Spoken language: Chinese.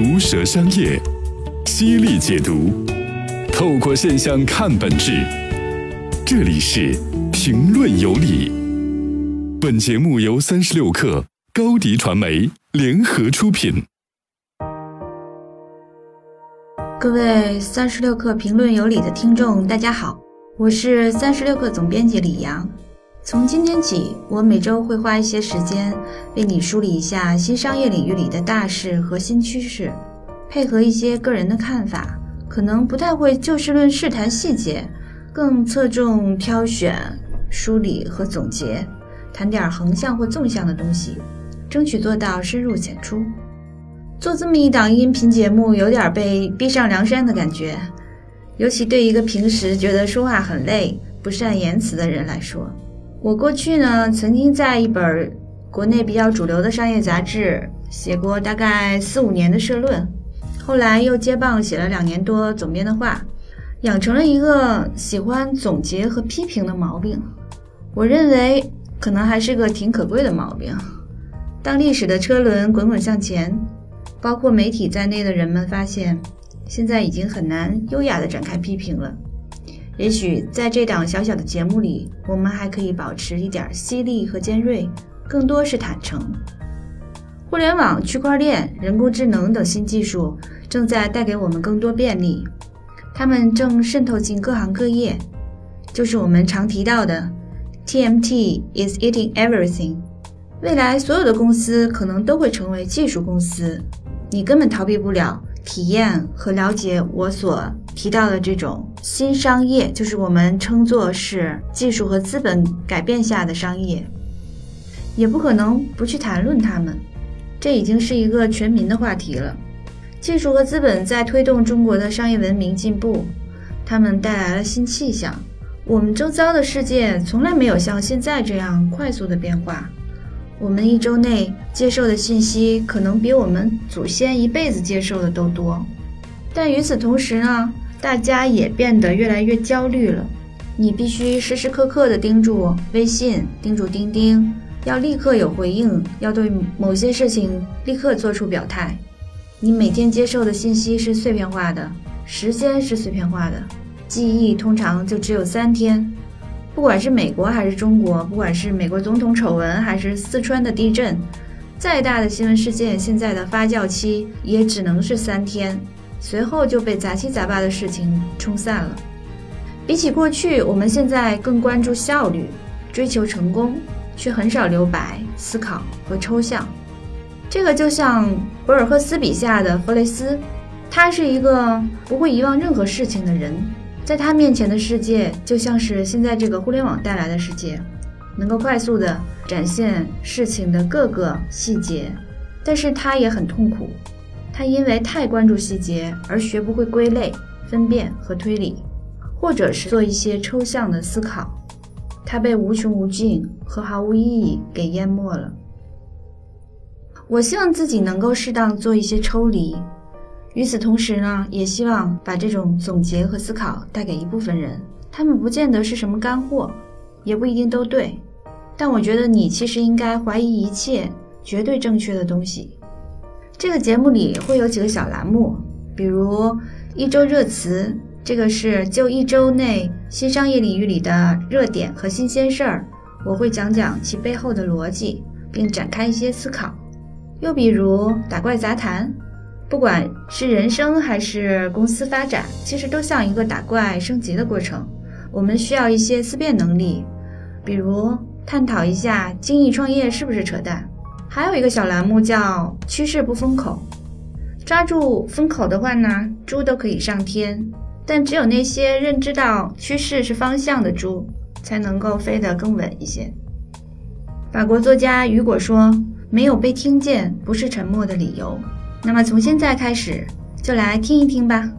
毒舌商业，犀利解读，透过现象看本质。这里是评论有理。本节目由三十六克高迪传媒联合出品。各位三十六克评论有理的听众，大家好，我是三十六克总编辑李阳。从今天起，我每周会花一些时间为你梳理一下新商业领域里的大事和新趋势，配合一些个人的看法，可能不太会就事论事谈细节，更侧重挑选、梳理和总结，谈点横向或纵向的东西，争取做到深入浅出。做这么一档音频节目，有点被逼上梁山的感觉，尤其对一个平时觉得说话很累、不善言辞的人来说。我过去呢，曾经在一本国内比较主流的商业杂志写过大概四五年的社论，后来又接棒写了两年多总编的话，养成了一个喜欢总结和批评的毛病。我认为可能还是个挺可贵的毛病。当历史的车轮滚滚向前，包括媒体在内的人们发现，现在已经很难优雅地展开批评了。也许在这档小小的节目里，我们还可以保持一点犀利和尖锐，更多是坦诚。互联网、区块链、人工智能等新技术正在带给我们更多便利，它们正渗透进各行各业，就是我们常提到的 “TMT is eating everything”。未来所有的公司可能都会成为技术公司，你根本逃避不了体验和了解我所。提到的这种新商业，就是我们称作是技术和资本改变下的商业，也不可能不去谈论它们。这已经是一个全民的话题了。技术和资本在推动中国的商业文明进步，他们带来了新气象。我们周遭的世界从来没有像现在这样快速的变化。我们一周内接受的信息，可能比我们祖先一辈子接受的都多。但与此同时呢？大家也变得越来越焦虑了。你必须时时刻刻地盯住微信，盯住钉钉，要立刻有回应，要对某些事情立刻做出表态。你每天接受的信息是碎片化的，时间是碎片化的，记忆通常就只有三天。不管是美国还是中国，不管是美国总统丑闻还是四川的地震，再大的新闻事件，现在的发酵期也只能是三天。随后就被杂七杂八的事情冲散了。比起过去，我们现在更关注效率，追求成功，却很少留白、思考和抽象。这个就像博尔赫斯笔下的弗雷斯，他是一个不会遗忘任何事情的人，在他面前的世界就像是现在这个互联网带来的世界，能够快速地展现事情的各个细节，但是他也很痛苦。他因为太关注细节而学不会归类、分辨和推理，或者是做一些抽象的思考。他被无穷无尽和毫无意义给淹没了。我希望自己能够适当做一些抽离，与此同时呢，也希望把这种总结和思考带给一部分人。他们不见得是什么干货，也不一定都对，但我觉得你其实应该怀疑一切绝对正确的东西。这个节目里会有几个小栏目，比如一周热词，这个是就一周内新商业领域里的热点和新鲜事儿，我会讲讲其背后的逻辑，并展开一些思考。又比如打怪杂谈，不管是人生还是公司发展，其实都像一个打怪升级的过程，我们需要一些思辨能力，比如探讨一下精益创业是不是扯淡。还有一个小栏目叫“趋势不封口”，抓住风口的话呢，猪都可以上天。但只有那些认知到趋势是方向的猪，才能够飞得更稳一些。法国作家雨果说：“没有被听见，不是沉默的理由。”那么从现在开始，就来听一听吧。